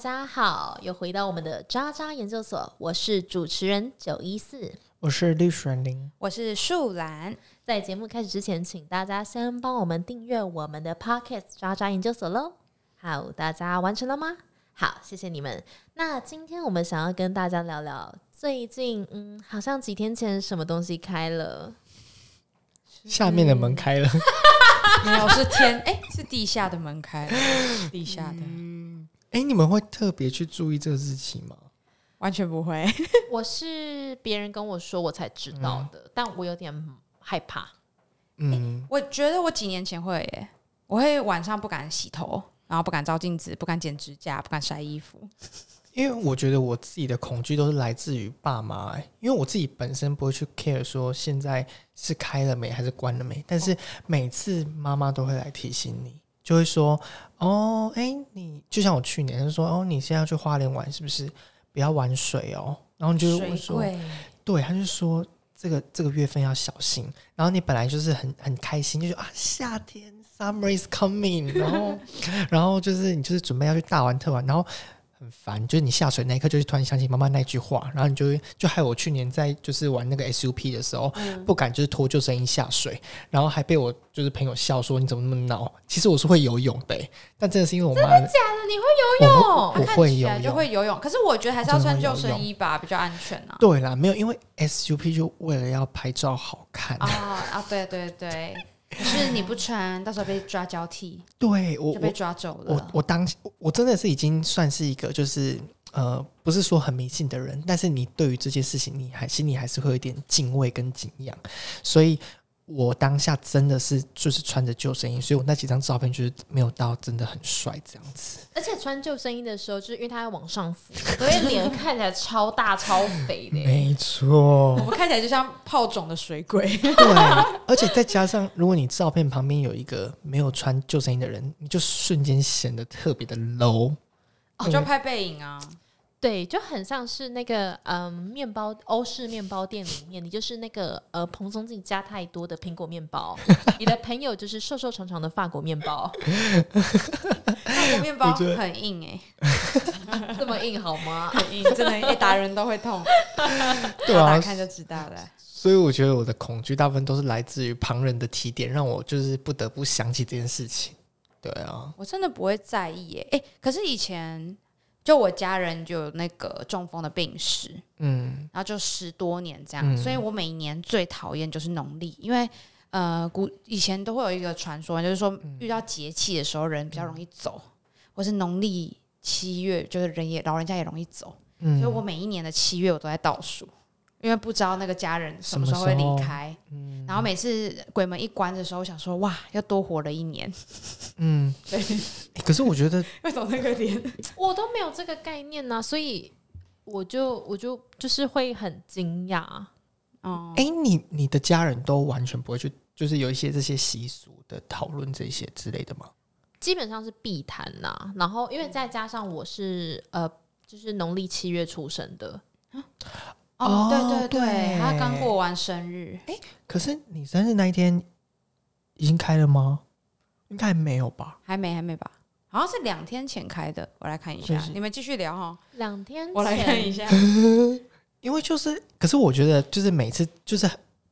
家好，又回到我们的渣渣研究所，我是主持人九一四，我是绿水灵，我是树兰。在节目开始之前，请大家先帮我们订阅我们的 Podcast 渣渣研究所喽。好，大家完成了吗？好，谢谢你们。那今天我们想要跟大家聊聊，最近嗯，好像几天前什么东西开了，下面的门开了，没有是天哎、是地下的门开了，地下的、哎、你们会特别去注意这个日期吗？完全不会。我是别人跟我说我才知道的，但我有点害怕。嗯，我觉得我几年前会耶，我会晚上不敢洗头，然后不敢照镜子，不敢剪指甲，不敢晒衣服。因为我觉得我自己的恐惧都是来自于爸妈、哎，因为我自己本身不会去 care 说现在是开了没还是关了没，但是每次妈妈都会来提醒你，就会说，哦，哎、你就像我去年就说，哦，你现在要去花莲玩是不是？不要玩水哦，然后你就会水说，对，他就说这个这个月份要小心。然后你本来就是很很开心，就说啊夏天 summer is coming，然后 然后就是你就是准备要去大玩特玩，然后很烦，就是你下水那一刻就是突然想起妈妈那句话，然后你就会就害我去年在就是玩那个 SUP 的时候，不敢就是脱救生衣下水，然后还被我就是朋友笑说你怎么那么闹。其实我是会游泳的、欸但真的是因为我妈假的，你会游泳？我他看会游泳就泳。会游泳，可是我觉得还是要穿救生衣吧，比较安全啊。对啦，没有，因为 SUP 就为了要拍照好看。啊啊，对对对，可是你不穿，到时候被抓交替，对我我就被抓走我了。我当我我真的是已经算是一个就是呃，不是说很迷信的人，但是你对于这件事情，你还心里还是会有一点敬畏跟敬仰，所以我当下真的是就是穿着救生衣，所以我那几张照片就是没有到真的很帅这样子。而且穿救生衣的时候，就是因为它要往上浮，所以脸看起来超大超肥的。没错我，们看起来就像泡肿的水鬼。对，而且再加上如果你照片旁边有一个没有穿救生衣的人，你就瞬间显得特别的 low。哦就拍背影啊，对，就很像是那个嗯，面包欧式面包店里面，你就是那个呃蓬松剂加太多的苹果面包，你的朋友就是瘦瘦长长的法国面包，法国面包很硬哎、这么硬好吗？很硬，真的，一打人都会痛。对啊打，看就知道了。所以我觉得我的恐惧大部分都是来自于旁人的提点，让我就是不得不想起这件事情。对啊，我真的不会在意耶、哎、可是以前就我家人就有那个中风的病史，嗯，然后就十多年这样，嗯。所以我每一年最讨厌就是农历，因为呃古以前都会有一个传说，就是说遇到节气的时候人比较容易走，或是农历七月就是人也老人家也容易走，嗯。所以我每一年的七月我都在倒数。因为不知道那个家人什么时候会离开，嗯然后每次鬼门一关的时候，想说哇，要多活了一年。嗯，对，欸可是我觉得为什么那个脸？我都没有这个概念呢、所以我就我就就是会很惊讶。哦，哎、你你的家人都完全不会去，就是有一些这些习俗的讨论这些之类的吗？基本上是必谈呐、然后因为再加上我是呃，就是农历七月出生的，哦，哦对对对，他刚过完生日，可是你生日那一天已经开了吗？应该还没有吧？还没还没吧？好像是两天前开的，我来看一下。你们继续聊哈，两天前我来看一下。因为就是，可是我觉得就是每次就是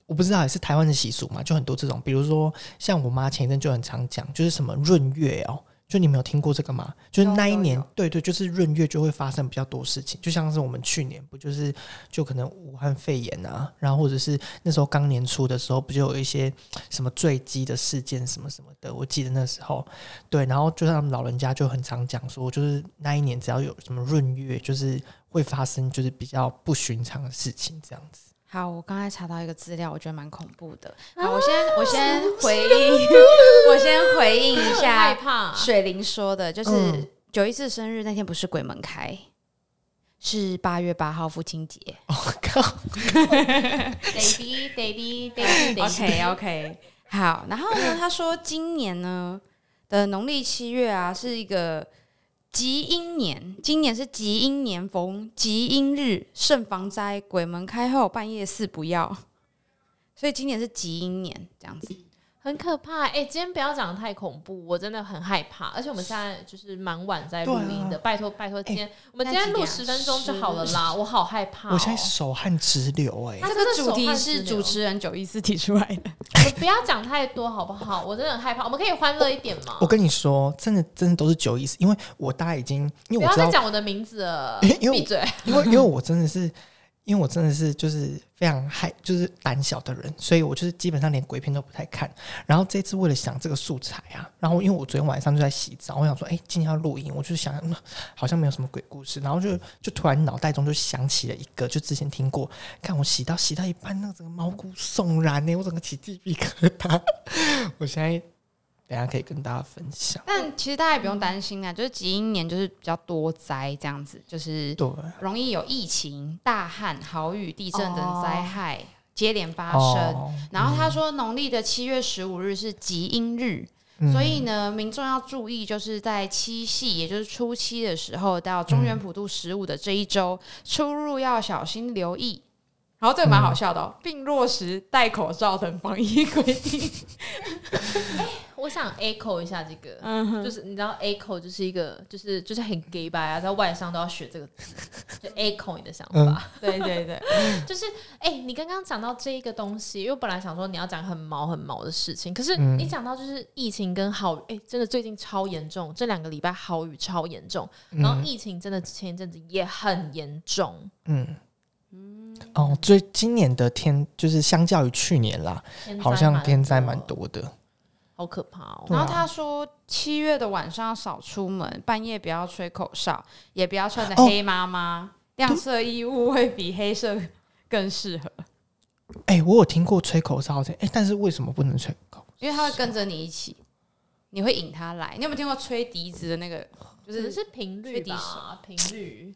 我不知道也是台湾的习俗嘛，就很多这种，比如说像我妈前一阵就很常讲，就是什么闰月哦，就你没有听过这个吗？就是那一年对对，就是闰月就会发生比较多事情，就像是我们去年不就是就可能武汉肺炎啊，然后或者是那时候刚年初的时候，不就有一些什么坠机的事件什么什么的，我记得那时候对，然后就像老人家就很常讲说，就是那一年只要有什么闰月，就是会发生就是比较不寻常的事情这样子。好，我刚才查到一个资料，我觉得蛮恐怖的。啊好，我先我先回应，我先回应一 害下怕。水灵说的，就是嗯九一四生日那天不是鬼门开，是八月八号父亲节。我、靠，Daddy Daddy Daddy OK OK，好，然后呢，他说今年呢的农历七月啊是一个吉阴年，今年是吉阴年逢吉阴日，慎防灾，鬼门开后半夜四不要，所以今年是吉阴年这样子。很可怕。哎、今天不要讲的太恐怖，我真的很害怕。而且我们现在就是蛮晚在录音的，啊拜托拜托，今天、我们今天录十分钟就好了啦，我好害怕、哦。我现在手汗直流哎、他这个主题是主持人九一四提出来的，我们不要讲太多好不好？我真的很害怕，我们可以欢乐一点吗？我跟你说，真的真的都是九一四，因为我大家已经，因不要再讲我的名字了，闭嘴。因为因为我真的是，因为我真的是就是非常害，就是胆小的人，所以我就是基本上连鬼片都不太看。然后这次为了想这个素材啊，然后因为我昨天晚上就在洗澡，我想说，哎、今天要录音，我就想，好像没有什么鬼故事，然后就就突然脑袋中就想起了一个，就之前听过，看我洗到洗到一半，那个整个毛骨悚然呢、我整个起鸡皮疙瘩。我现在等一下可以跟大家分享。但其实大家也不用担心啊，就是吉英年就是比较多灾这样子，就是对，容易有疫情、大旱、豪雨、地震等灾害接连发生。哦，然后他说，农历的七月十五日是吉阴日，嗯所以呢，民众要注意，就是在七夕，也就是初七的时候，到中原普渡十五的这一周，出入要小心留意。然后这个蛮好笑的、哦，并落实戴口罩等防疫规定。我想 echo 一下这个，嗯，就是你知道 echo 就是一个就是就是很 gay 吧啊，在外商都要学这个字，就 echo 你的想法。对对对，就是哎、你刚刚讲到这一个东西，因为我本来想说你要讲很毛很毛的事情，可是嗯。你讲到就是疫情跟好雨，哎、真的最近超严重，这两个礼拜好雨超严重，然后疫情真的前一阵子也很严重，嗯。哦，最今年的天就是相较于去年啦，好像天灾蛮，多的。好可怕哦。然后他说，七月的晚上要少出门，半夜不要吹口哨，也不要穿的哦黑妈妈，亮色衣物会比黑色更适合，哎、我有听过吹口哨的，哎、但是为什么不能吹口？因为他会跟着你一起，你会引他来。你有没有听过吹笛子的那个？就是是频率吹笛吧，频率。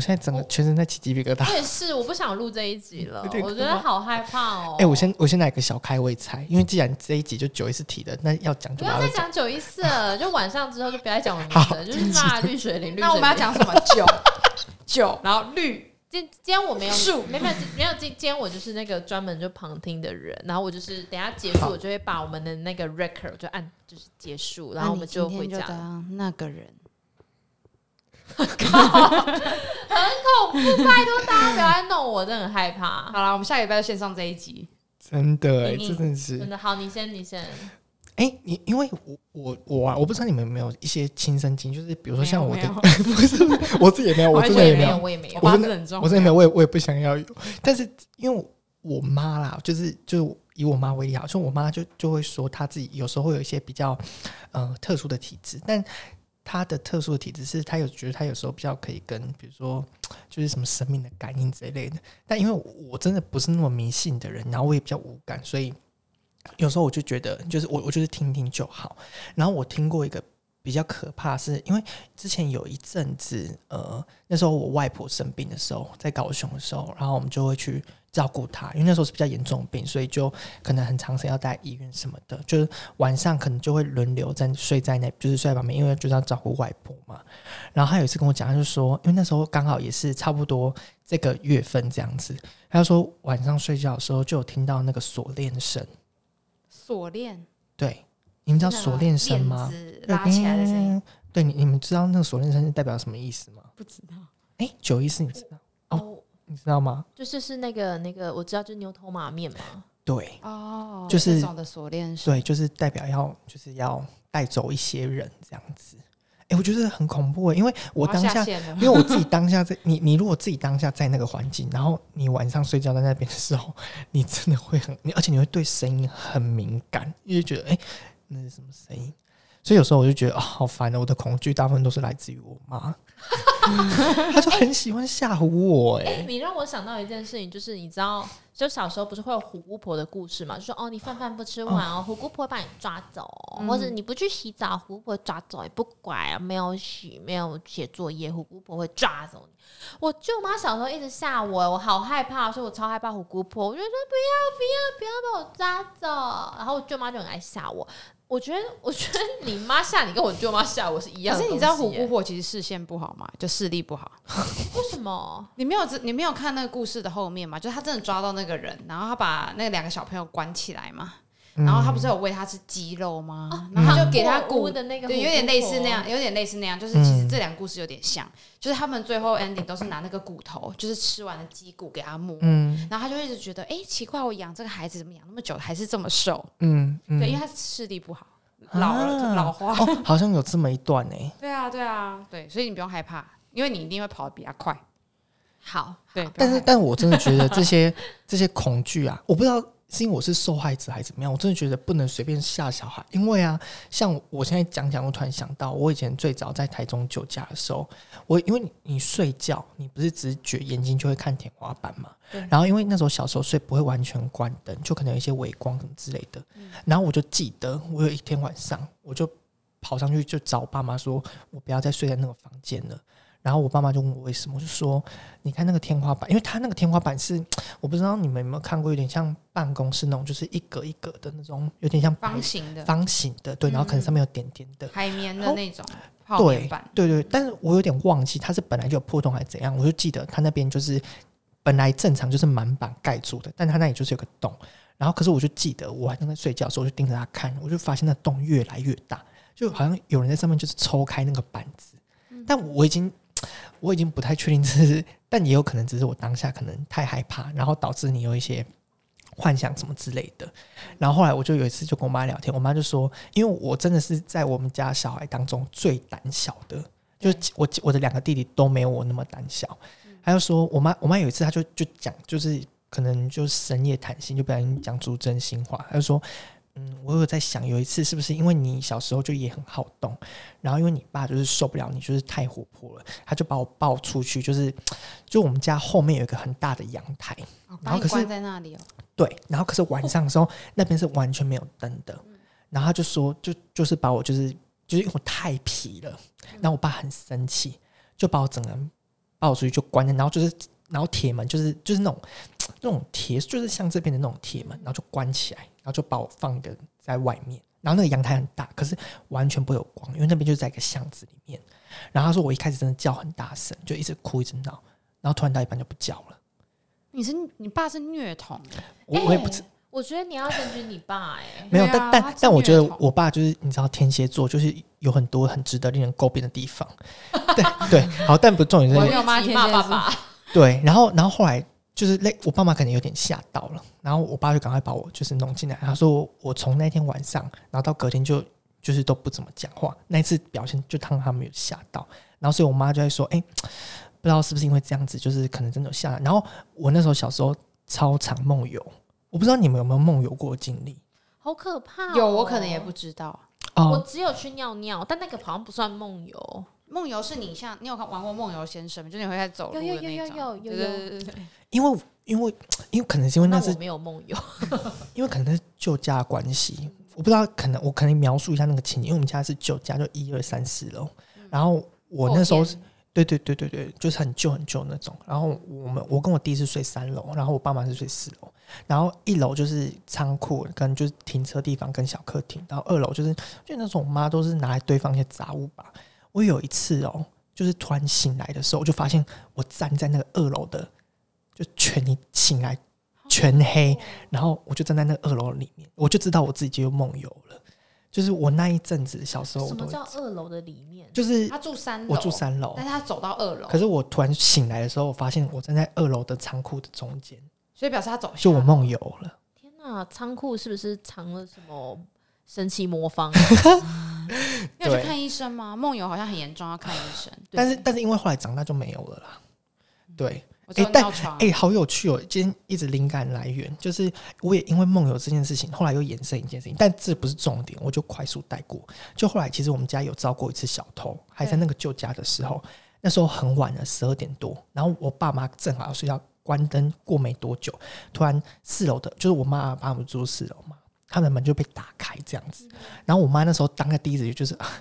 我现在整个全身在起鸡皮疙瘩。我也是，我不想录这一集了，我觉得好害怕哦。哎、我先我先来个小开胃菜，因为既然这一集就九一四提的，那要讲不要再讲。九一四了，就晚上之后就不要再讲我的名字了，就是骂绿水灵。绿那我们要讲什么？酒 酒，然后绿今今天我没有树没有没有没有今今天我就是那个专门就旁听的人，然后我就是等下结束我就会把我们的那个 record 就按就是结束，然后我们就回家那个人。恐怖，拜托大家不要再弄我，真的很害怕。好了，我们下礼拜就先上这一集。真的哎、嗯嗯真的是真的好，你先你先。哎、你因为我我我啊，我不知道你们有没有一些亲身经历，就是比如说像我的，没有 不是我自己也没有，我完真的也没有我也没有我。真的很重，我真的没有，我也我也不想要有。但是因为我我妈啦，就是就以我妈为例啊，就我妈就就会说她自己有时候会有一些比较呃特殊的体质，但他的特殊体质是他有觉得他有时候比较可以跟比如说 就是什么生命的感应之类的。但因为我真的不是那么迷信的人，然后我也比较无感，所以有时候我就觉得就是我我就是听听就好。然后我听过一个。比较可怕是因为之前有一阵子，呃，那时候我外婆生病的时候，在高雄的时候，然后我们就会去照顾他，因为那时候是比较严重的病，所以就可能很长时间要待医院什么的，就是晚上可能就会轮流在睡在那，就是睡在旁边，因为就是要照顾外婆嘛。然后他有一次跟我讲，他就说，因为那时候刚好也是差不多这个月份这样子，他就说晚上睡觉的时候就有听到那个锁链声，锁链，对，你们知道锁链声吗？拉起来的声音，嗯对，你你们知道那个锁链声是代表什么意思吗？不知道。哎，九一四你知道？你知道吗？就是是那个那个，我知道，就是牛头马面嘛。对哦，就是这种的锁链声，对，就是代表要就是要带走一些人这样子。哎，我觉得很恐怖诶，因为我当下，下因为我自己 当下在你你如果自己当下在那个环境，然后你晚上睡觉在那边的时候，你真的会很，你而且你会对声音很敏感，因为觉得哎，那是什么声音？所以有时候我就觉得啊、好烦哦！我的恐惧大部分都是来自于我妈，她就很喜欢吓唬我哎、哎、你让我想到一件事情，就是你知道，就小时候不是会有虎姑婆的故事嘛？就说哦，你饭饭不吃完哦，虎姑婆会把你抓走，嗯或者你不去洗澡，虎姑婆抓走，也不管啊，没有洗，没有写作业，虎姑婆会抓走你。我舅妈小时候一直吓我，我好害怕，所以我超害怕虎姑婆。我就说不要不要不要把我抓走，然后我舅妈就很爱吓我。我觉得，我觉得你妈吓你跟我舅妈吓我是一样的。可是你知道虎姑婆其实视线不好吗？就视力不好。为什么？你没有你没有看那个故事的后面吗？就是他真的抓到那个人，然后他把那两个小朋友关起来嘛。嗯然后他不是有喂他吃鸡肉吗？然后他就给他骨的那个，对，有点类似那样，。有点类似那样，就是其实这两个故事有点像，就是他们最后 ending 都是拿那个骨头，就是吃完的鸡骨给他摸，嗯然后他就一直觉得，哎、奇怪，我养这个孩子怎么养那么久还是这么瘦？嗯嗯，对，因为他视力不好，老了、啊老花。哦，好像有这么一段呢。对啊，对啊，对，所以你不用害怕，因为你一定会跑得比他快。好，对，但是，但我真的觉得这些 这些恐惧啊，我不知道是因为我是受害者还是怎么样，我真的觉得不能随便吓小孩。因为啊，像我现在讲讲，我突然想到，我以前最早在台中酒驾的时候，我因为你你睡觉，你不是直觉眼睛就会看天花板嘛，然后因为那时候小时候睡不会完全关灯，就可能有一些微光什么之类的，然后我就记得我有一天晚上，我就跑上去就找我爸妈说，我不要再睡在那个房间了。然后我爸妈就问我为什么，我就说你看那个天花板，因为它那个天花板是我不知道你们有没有看过，有点像办公室那种，就是一格一格的那种，有点像方形的、方形的，对，然后可能上面有点点的，海绵的那种泡对对对，但是我有点忘记它是本来就有破洞还是怎样，我就记得它那边就是本来正常就是满板盖住的，但它那里就是有个洞，然后可是我就记得我还正在睡觉的时候，我就盯着它看，我就发现那洞越来越大，就好像有人在上面就是抽开那个板子，但我已经 我已经不太确定这是，但也有可能只是我当下可能太害怕，然后导致你有一些幻想什么之类的。然后后来我就有一次就跟我妈聊天，我妈就说，因为我真的是在我们家小孩当中最胆小的，就是我我的两个弟弟都没有我那么胆小。她就说我妈我妈有一次她就就讲就是可能就深夜谈心，就不小心讲出真心话，她就说。嗯，我有在想，有一次是不是因为你小时候就也很好动，然后因为你爸就是受不了你，就是太活泼了，他就把我抱出去，就是就我们家后面有一个很大的阳台，哦然后可是把你关在那里哦。对，然后可是晚上的时候那边是完全没有灯的，然后他就说就就是把我就是就是因为我太皮了，然后我爸很生气，就把我整个人抱出去就关了，然后就是然后铁门就是就是那种那种铁就是像这边的那种铁门，然后就关起来，然后就把我放一个在外面，然后那个阳台很大，可是完全不会有光，因为那边就是在一个巷子里面。然后他说我一开始真的叫很大声，就一直哭一直闹，然后突然到一半就不叫了。你是你爸是虐童，我我也不知哎我觉得你要检举你爸哎、没有，啊但但但我觉得我爸就是你知道天蝎座，就是有很多很值得令人诟病的地方。对对，好，但不重点是我没有骂爸爸，对，然后然后后来就是那，我爸妈可能有点吓到了，然后我爸就赶快把我就是弄进来，他说我我从那天晚上，然后到隔天就就是都不怎么讲话，那一次表现就让他们有吓到，然后所以我妈就在说，哎、不知道是不是因为这样子，就是可能真的有吓到。然后我那时候小时候超常梦游，我不知道你们有没有梦游过经历好可怕、哦。有我可能也不，知道。我哦，只有去尿尿，但那个好像不算梦游。梦游是你像你有玩过梦游先生吗？就是你会在走路的有有有那种。有有有对对对对对因为因为因为可能是因为那是那没有梦游，因为可能是旧家的关系，我不知道，可能我可能描述一下那个情景，因为我们家是旧家，就一二三四楼，然后我那时候是对对对对对，就是很旧很旧那种。然后我们我跟我弟是睡三楼，然后我爸妈是睡四楼，然后一楼就是仓库跟就是停车地方跟小客厅，然后二楼就是就那种我妈都是拿来堆放一些杂物吧。我有一次哦，就是突然醒来的时候，我就发现我站在那个二楼的，就全一醒来全黑，然后我就站在那个二楼里面，我就知道我自己就梦游了。就是我那一阵子小时候，我什么叫二楼的里面？就是他住三楼，我住，三楼但，是他走到二楼，可是我突然醒来的时候，我发现我站在二楼的仓库的中间，所以表示他走下就我梦游了。天哪，仓库是不是藏了什么神奇魔方？对 你有去看医生吗？梦游好像很严重，要看医生。但是但是因为后来长大就没有了啦。对，我知道诶但哎、好有趣哦！今天一直灵感来源就是我也因为梦游这件事情，后来又衍生一件事情，但这不是重点，我就快速带过。就后来其实我们家有遭过一次小偷，还在那个旧家的时候，那时候很晚了，十二点多，然后我爸妈正好要睡觉，关灯过没多久，突然四楼的，就是我妈把我们住四楼嘛，他们的门就被打开这样子，然后我妈那时候当个第一直觉就是。啊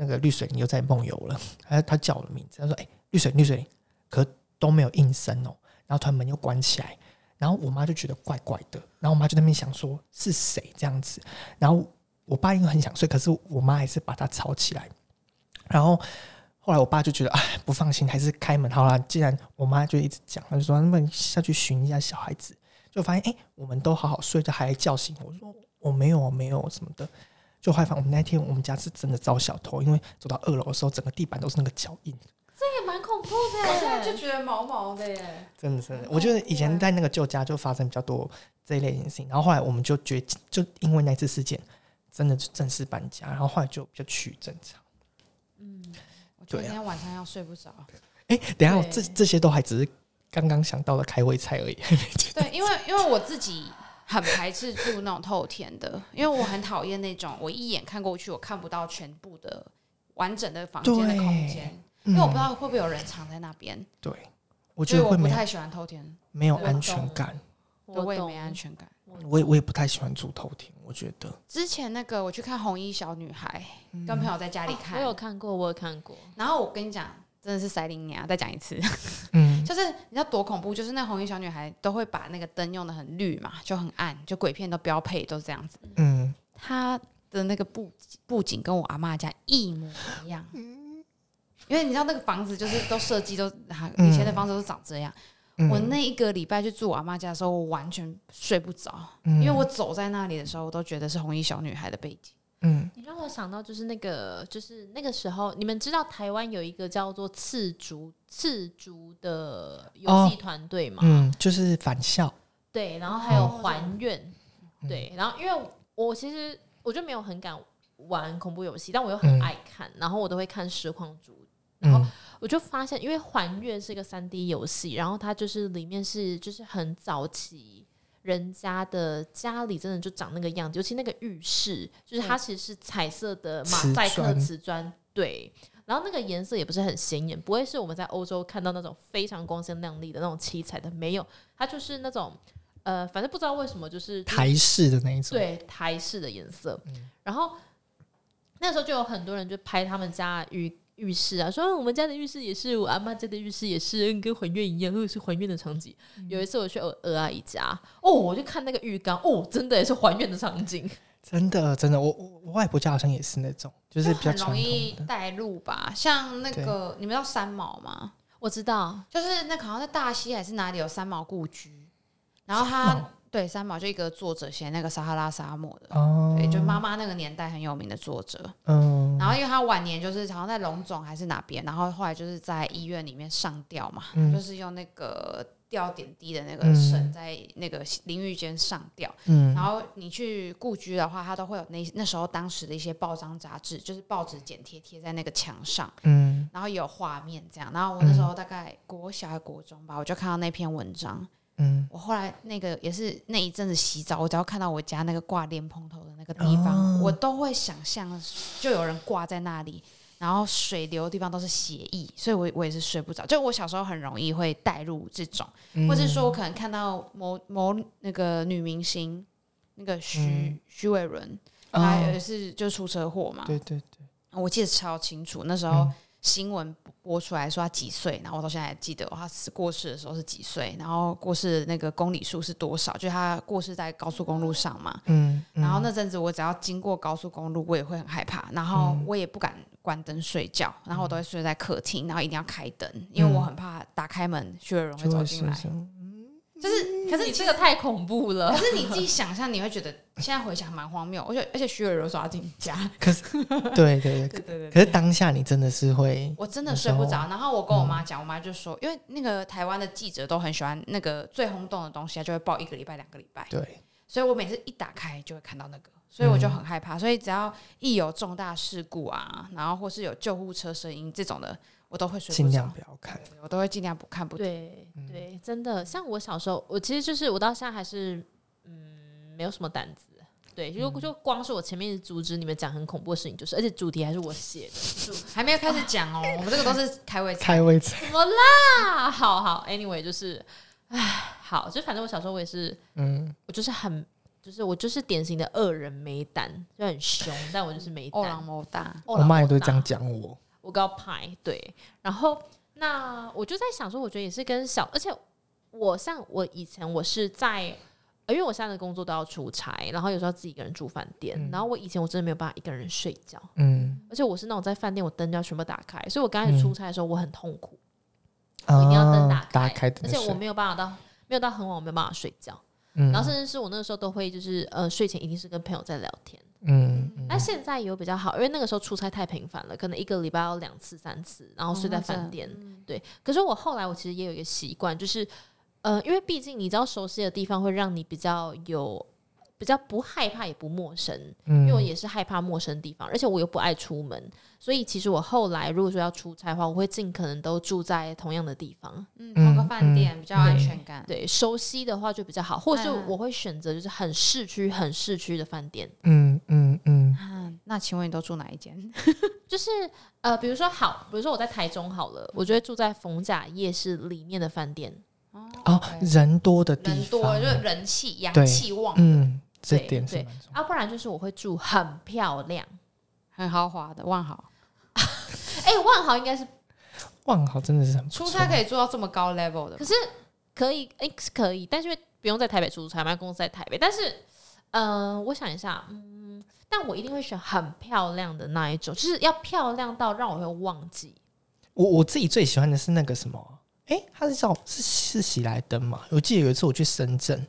那个绿水你又在梦游了，她她叫我的名字，她说：“哎、绿水绿水。”可都没有应声哦。然后突然门又关起来，然后我妈就觉得怪怪的，然后我妈就在那边想说是谁这样子，然后我爸因为很想睡，可是我妈还是把他吵起来，然后后来我爸就觉得哎不放心，还是开门好了。既然我妈就一直讲，他就说那么下去寻一下小孩子，就发现哎、我们都好好睡，着还叫醒我，说我没有我没有什么的。就害怕我们那天我们家是真的遭小偷，因为走到二楼的时候，整个地板都是那个脚印，这也蛮恐怖的我现在就的。觉得毛毛的耶。真的真的。我觉得以前在那个旧家就发生比较多这一类型的事情，然后后来我们就决就因为那次事件，真的就正式搬家，然后后来就比较趋于正常。嗯我今天晚上要睡不着。哎、等一下我对这这些都还只是刚刚想到的开胃菜而已。对，因为因为我自己很排斥住那种透天的，因为我很讨厌那种我一眼看过去我看不到全部的完整的房间的空间，因为我不知道会不会有人藏在那边，对，我觉所以得会没我不太喜欢偷天，我没有安全感，对我也没安全感。我也我也不太喜欢住透天，我觉得。之前那个我去看红衣小女孩，跟朋友在家里哦看，我有看过，我有看过。然后我跟你讲，真的是塞琳娘，再讲一次，嗯。就是你知道多恐怖？就是那红衣小女孩都会把那个灯用的很绿嘛，就很暗，就鬼片都标配都是这样子。嗯。她的那个布布景跟我阿妈家一模一样，因为你知道那个房子就是都设计都啊以前的房子都长这样。嗯，我那一个礼拜去住我阿妈家的时候，我完全睡不着，嗯。因为我走在那里的时候，我都觉得是红衣小女孩的背景。嗯。你让我想到就是那个，就是那个时候，你们知道台湾有一个叫做赤足赤足的游戏团队吗？嗯，就是返校，对，然后还有哦。还愿，对，然后因为我其实我就没有很敢玩恐怖游戏，但我又很嗯。爱看，然后我都会看实况主，然后嗯我就发现，因为还月是一个三 D 游戏，然后它就是里面是就是很早期。人家的家里真的就长那个样子，尤其那个浴室，就是它其实是彩色的马赛克瓷砖，对，然后那个颜色也不是很显眼，不会是我们在欧洲看到那种非常光鲜亮丽的那种七彩的，没有，它就是那种呃，反正不知道为什么就是台式的那一种，对台式的颜色。然后那时候就有很多人就拍他们家的浴浴室啊，说、嗯我们家的浴室也是，我阿妈家的浴室也是，嗯跟还愿一样，又是还愿的场景。有一次我去鹅鹅阿姨家，哦，我就看那个浴缸，哦，真的也是还愿的场景。真的真的，我我我外婆家好像也是那种，就是比较很容易，带入吧。像那个你们知道三毛吗？我知道，就是那好像在大溪还是哪里有三毛故居，然后他毛对三毛就一个作者写那个撒哈拉沙漠的，哦，对，就妈妈那个年代很有名的作者。嗯然后因为他晚年就是好像在龙总还是哪边，然后后来就是在医院里面上吊嘛，嗯就是用那个吊点滴的那个嗯绳在那个淋浴间上吊。嗯然后你去故居的话，他都会有那那时候当时的一些报章杂志，就是报纸剪贴贴在那个墙上，嗯然后也有画面这样。然后我那时候大概国小国中吧，我就看到那篇文章。嗯。我后来那个也是那一阵子洗澡，我只要看到我家那个挂莲蓬头的那个地方，哦。我都会想象就有人挂在那里，然后水流的地方都是血液，所以我我也是睡不着。就我小时候很容易会带入这种，嗯。或者说我可能看到某某那个女明星，那个徐、嗯。徐伟伦，哦。她也是就出车祸嘛，对对对，我记得超清楚，那时候嗯新闻播出来说他几岁，然后我到现在还记得他死过世的时候是几岁，然后过世的那个公里数是多少，就他过世在高速公路上嘛。嗯，然后那阵子我只要经过高速公路，我也会很害怕，然后我也不敢关灯睡觉，然后我都会睡在客厅，然后一定要开灯，因为我很怕打开门薛伟荣会就会走进来。是就是，可是你这个太恐怖了。可。是你自己想象，你会觉得现在回想蛮荒谬，而且而且徐伟荣说要进家，可是对对对，对对 对可是当下你真的是会，我真的睡不着，然后我跟我妈讲，我妈就说，因为那个台湾的记者都很喜欢那个最轰动的东西，他就会报一个礼拜、两个礼拜，对，所以我每次一打开就会看到那个，所以我就很害怕。所以只要一有重大事故啊，然后或是有救护车声音这种的，我都会睡尽量，不要看。我都会尽量不看不。对对，真的，像我小时候，我其实就是我到现在还是嗯没有什么胆子。对，就就光是我前面一直阻止你们讲很恐怖的事情，就是而且主题还是我写的，还没有开始讲哦，我们这个都是开胃菜。开胃菜，怎么啦？好好，anyway，就是，唉，好，就反正我小时候我也是，嗯，我就是很，就是我就是典型的恶人没胆，就很凶，但我就是没 胆欧郎。谋大，我妈也都都这样，讲我，我高派对，然后那我就在想说，我觉得也是跟小，而且我像我以前我是在。呃因为我现在的工作都要出差，然后有时候自己一个人住饭店，嗯。然后我以前我真的没有办法一个人睡觉，嗯，而且我是那种在饭店我灯就要全部打开，所以我刚开始出差的时候我很痛苦，我我一定要灯打开，啊打开灯而且我没有办法到没有到很晚，我没有办法睡觉。嗯。然后甚至是我那个时候都会就是呃睡前一定是跟朋友在聊天。嗯嗯但现在有比较好，因为那个时候出差太频繁了，可能一个礼拜要两次三次，然后睡在饭店。对，可是我后来我其实也有一个习惯，就是呃，因为毕竟你知道熟悉的地方会让你比较有比较不害怕也不陌生，因为我嗯也是害怕陌生地方，而且我又不爱出门，所以其实我后来如果说要出差的话，我会尽可能都住在同样的地方。嗯，同个嗯饭店比较安全感。对，熟悉的话就比较好，或者是嗯我会选择就是很市区、很市区的饭店。嗯嗯嗯啊，那请问你都住哪一间？就是呃，比如说好，比如说我在台中好了，我就会住在逢甲夜市里面的饭店。哦，人多的地方，人多就是人气、阳对气旺，嗯，这点是蛮重要。啊，不然就是我会住很漂亮。很豪华的万豪。哎、万豪应该是万豪真的是很出差可以做到这么高 level 的可，是可以，哎、是可以，但是因为不用在台北出差嘛，公司在台北。但是，呃，我想一下，嗯，但我一定会选很漂亮的那一种，就是要漂亮到让我会忘记。我我自己最喜欢的是那个什么，哎，它是叫是是喜来登嘛？我记得有一次我去深圳，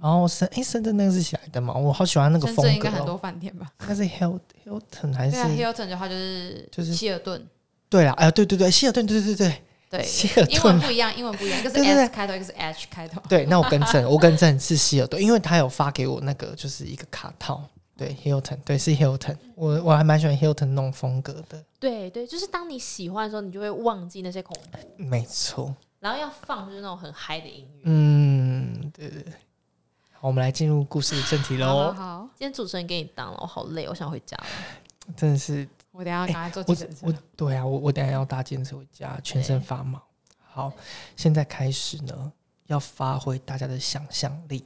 然后深哎深圳那个是喜来登嘛？我好喜欢那个深风格、哦，圳应该很多饭店吧？那是 Hill Hilton 还是，Hilton 的话就是就是希尔顿，对啦？哎、对对对，希尔顿，对对对对，对，希尔英文顿。不一样，英文不一样，一个是 S 开头，一个是 H 开头。对，那我更正，我更正是希尔顿，因为他有发给我那个就是一个卡套，对 Hilton，对是 Hilton，我我还蛮喜欢 Hilton 那种风格的，对对，就是当你喜欢的时候，你就会忘记那些恐怖，没错，然后要放就是那种很嗨的音乐。嗯，对对对。好，我们来进入故事的正题好好喽，好，今天主持人给你当了，我好累，我想回家了。真的是我等下赶快坐我。对啊，我我等下要搭健身回家，全身发毛。好，现在开始呢，要发挥大家的想象力。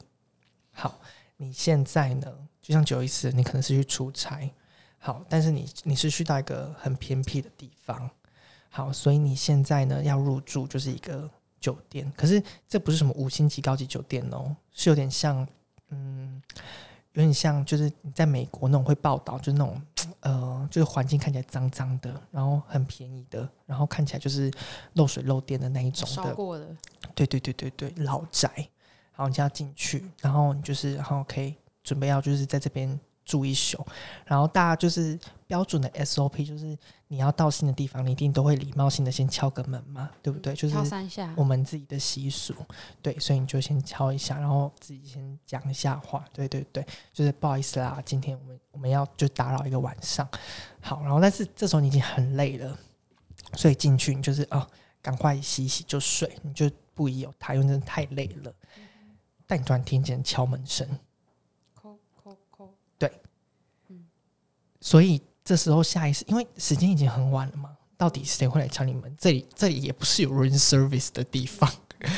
好，你现在呢，就像九一四，你可能是去出差，好，但是你你是去到一个很偏僻的地方，好，所以你现在呢要入住就是一个酒店，可是这不是什么五星级高级酒店哦，是有点像，嗯，有点像就是你在美国那种会报道，就是那种呃，就是环境看起来脏脏的，然后很便宜的，然后看起来就是漏水漏电的那一种的，烧过的，对对对对对，老宅。然后你就要进去，然后你就是，然后可以准备要就是在这边住一宿，然后大家就是标准的 SOP，就是你要到新的地方，你一定都会礼貌性的先敲个门嘛，对不对？就是敲三下我。们自己的习俗，对，所以你就先敲一下，然后自己先讲一下话，对对对，就是不好意思啦，今天我们我们要就打扰一个晚上，好，然后但是这时候你已经很累了，所以进去你就是哦，赶快洗洗就睡，你就不宜有他，因为真的太累了。但你突然听见敲门声，所以这时候下意识，因为时间已经很晚了嘛，到底谁会来敲你门？这里这里也不是有 room service 的地方，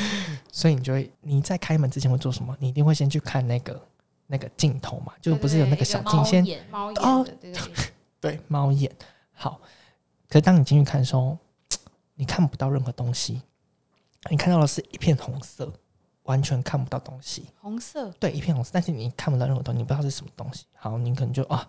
所以你就会你在开门之前会做什么？你一定会先去看那个那个镜头嘛，就不是有那个小镜猫先眼猫眼的，对，对猫眼。好，可是当你进去看的时候，你看不到任何东西，你看到的是一片红色，完全看不到东西。红色对，一片红色，但是你看不到任何东西，你不知道是什么东西。好，你可能就啊，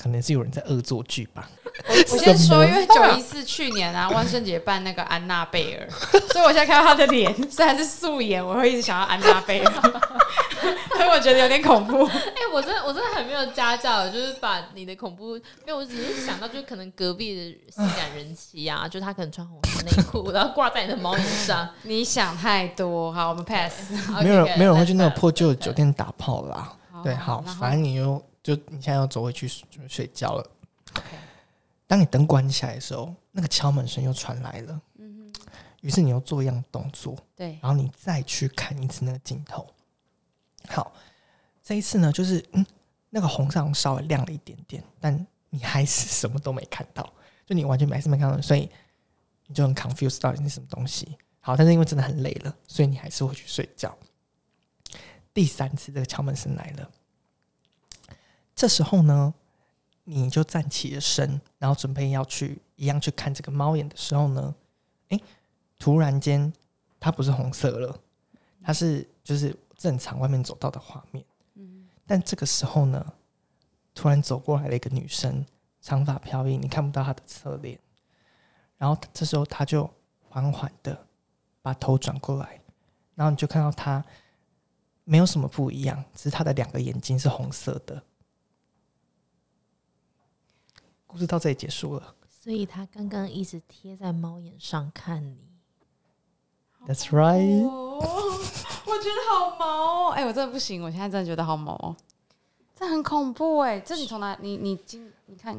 可能是有人在恶作剧吧。我我先说，因为九一四去年啊，万圣节办那个安娜贝尔，所以我现在看到他的脸，虽然是素颜，我会一直想要安娜贝尔，所以我觉得有点恐怖。哎、我真的我真的很没有家教，就是把你的恐怖因为，我只是想到就是可能隔壁的性感人妻啊，就是他可能穿红色内裤，然后挂在你的毛衣上。你想太多，好，我们 pass。没有人没有人会去那种破旧的酒店打炮啦。对，好，反正你又就你现在要走回去睡睡觉了。当你灯关起来的时候，那个敲门声又传来了。于是你又做一样动作，对，然后你再去看一次那个镜头。好，这一次呢，就是嗯，那个红上稍微亮了一点点，但你还是什么都没看到，就你完全还是没看到，所以你就很 confused 到底是什么东西。好，但是因为真的很累了，所以你还是会去睡觉。第三次这个敲门声来了，这时候呢，你就站起了身，然后准备要去一样去看这个猫眼的时候呢，诶，突然间它不是红色了，它是就是正常外面走到的画面。嗯，但这个时候呢，突然走过来了一个女生，长发飘逸，你看不到她的侧脸。然后这时候她就缓缓的把头转过来，然后你就看到她没有什么不一样，只是她的两个眼睛是红色的。故事到这里结束了。所以他刚刚一直贴在猫眼上看你。That's right。哦，我觉得好毛哦！哎、我真的不行，我现在真的觉得好毛哦，这很恐怖哎！这你从哪？你你今你看，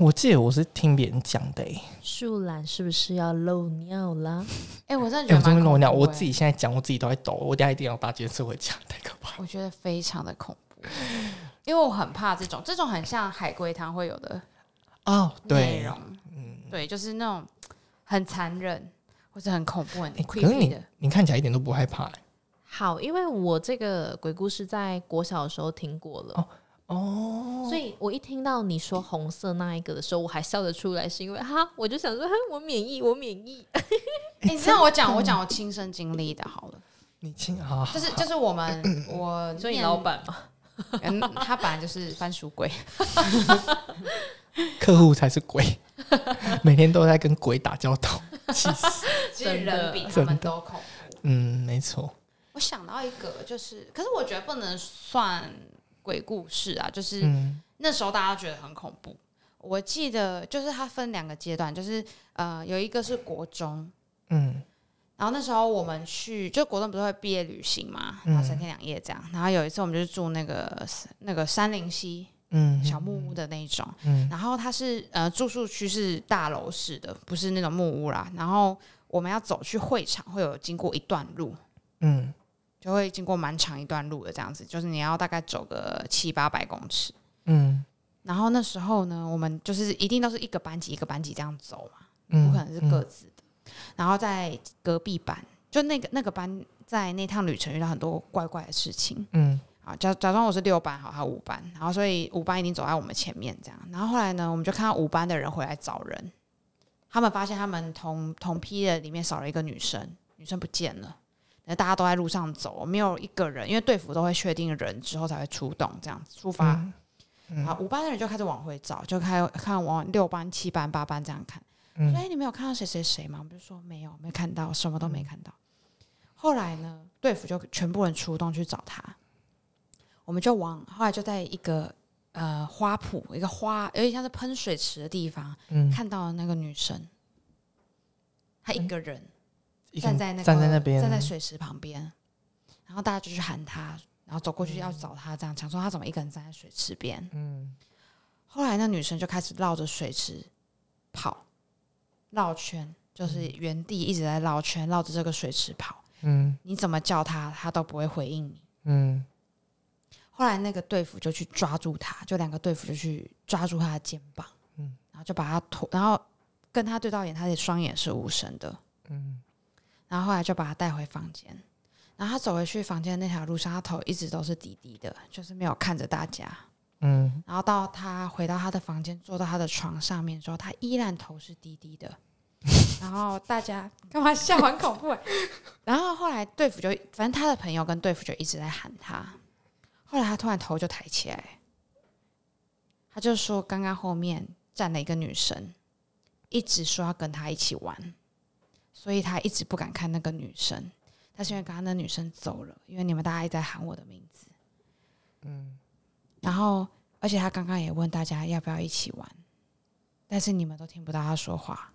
我记得我是听别人讲的、欸，树懒是不是要漏尿了？哎、我真的哎、觉得我真的漏尿，我自己现在讲，我自己都在抖，我等一下一定要把这件事回家，太可怕了。我觉得非常的恐怖，因为我很怕这种，这种很像海龟汤会有的哦，内对，容，嗯，对，就是那种很残忍或者很恐怖、可是 creepy 你的。你看起来一点都不害怕、欸，好，因为我这个鬼故事在国小的时候听过了，哦，所以我一听到你说红色那一个的时候，我还笑得出来，是因为哈，我就想说，哈，我免疫，我免疫。哎、你让我讲，我讲我亲身经历的好了，你亲啊，就是就是我们我所以你念老板嘛，嗯，他本来就是番薯鬼，客户才是鬼，每天都在跟鬼打交道，气死。其实人比他们都恐怖。嗯，没错，我想到一个，就是，可是我觉得不能算鬼故事啊，就是嗯那时候大家觉得很恐怖。我记得就是它分两个阶段，就是呃有一个是国中，嗯然后那时候我们去，就国中不是会毕业旅行嘛，然后三天两夜这样。然后有一次我们就是住那个那个山林溪嗯，小木屋的那一种，嗯然后它是呃住宿区是大楼式的，不是那种木屋啦。然后我们要走去会场，会有经过一段路，嗯就会经过蛮长一段路的这样子，就是你要大概走个七八百公尺。嗯然后那时候呢，我们就是一定都是一个班级一个班级这样走嘛，嗯，不可能是各自的。然后在隔壁班，就那个那个班在那趟旅程遇到很多怪怪的事情嗯啊。假假装我是六班，好，他五班，然后所以五班已经走在我们前面这样。然后后来呢，我们就看到五班的人回来找人，他们发现他们同同批的里面少了一个女生，女生不见了。那大家都在路上走，没有一个人，因为队服都会确定人之后才会出动，这样子出发。嗯嗯好，五班的人就开始往回找，就开看往六班、七班、八班这样看。嗯说：“哎、你没有看到谁谁谁吗？”我们就说：“没有，没看到，什么都没看到。后来呢，队服就全部人出动去找他，我们就往后来就在一个呃花圃，一个花有点像是喷水池的地方，嗯，看到了那个女生，她一个人站在那个站在那边，站在水池旁边，然后大家就去喊她，然后走过去要找她，这样想说她怎么一个人站在水池边。嗯后来那女生就开始绕着水池跑，绕圈，就是原地一直在绕圈，绕着这个水池跑。嗯你怎么叫她，她都不会回应你。嗯后来那个队服就去抓住他，就两个队服就去抓住他的肩膀，嗯然后就把他拖，然后跟他对到眼，他的双眼是无神的。嗯然后后来就把他带回房间。然后他走回去房间的那条路上，他头一直都是低低的，就是没有看着大家。嗯然后到他回到他的房间，坐到他的床上面之后，他依然头是低低的。然后大家干嘛笑？很恐怖欸。然后后来队服就，反正他的朋友跟队服就一直在喊他。后来他突然头就抬起来，他就说刚刚后面站了一个女生，一直说要跟他一起玩，所以他一直不敢看那个女生。但是因为刚刚那女生走了，因为你们大家一直在喊我的名字，嗯然后而且他刚刚也问大家要不要一起玩，但是你们都听不到他说话。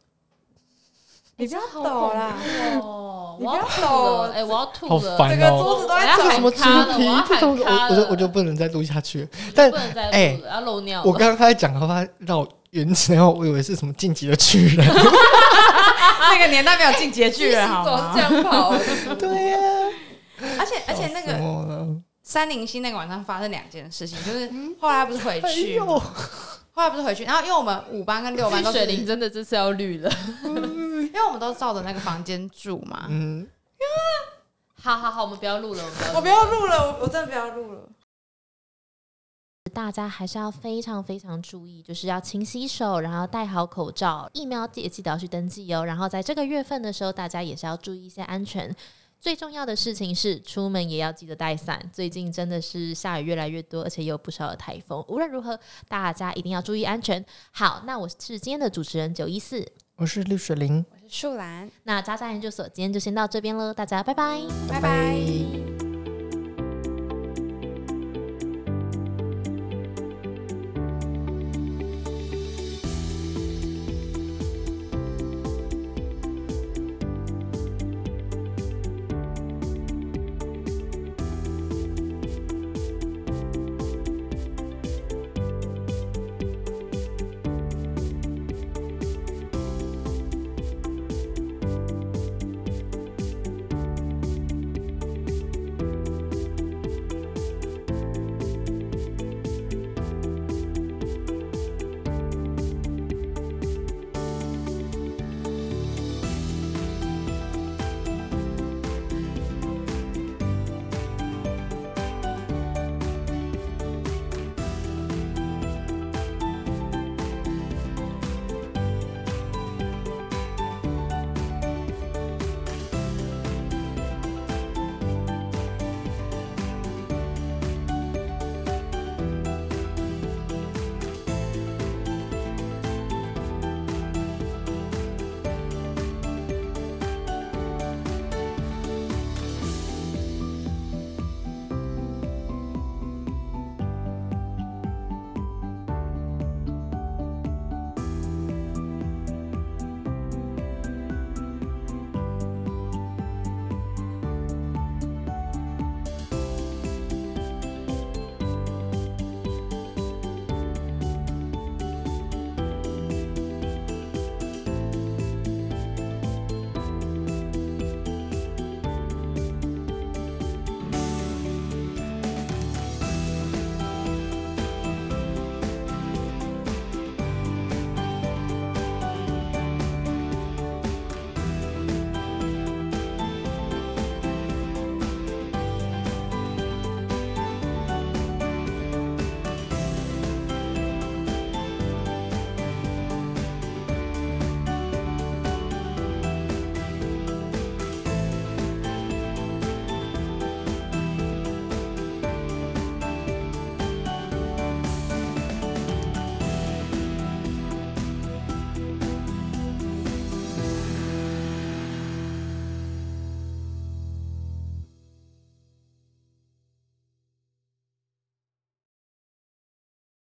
你不要抖啦！哦，你不要 我要抖，哎，我要吐好了，烦整个哦桌子都在我要走喊什么主卡了题我要？这种我我就不能再录下去。但不能再哎录了，要漏尿。我刚刚开始讲的话绕原子，然后我以为是什么晋级的巨人。那个年代没有进阶巨人好总是吗这？样跑，对呀、而且而且那个三零七那个晚上发生两件事情，就是后来不是回去，后来不是回去，然后因为我们五班跟六班都是，水灵真的这次要绿了。因为我们都照着那个房间住嘛。嗯，好好好，我们不要录了，我们不要录了，我我真的不要录了。大家还是要非常非常注意，就是要勤洗手，然后戴好口罩，疫苗也记得要去登记哦。然后在这个月份的时候，大家也是要注意一些安全。最重要的事情是，出门也要记得带伞。最近真的是下雨越来越多，而且也有不少的台风。无论如何，大家一定要注意安全。好，那我是今天的主持人九一四，我是绿水灵，我是树兰，那渣渣研究所今天就先到这边了，大家拜拜。拜拜。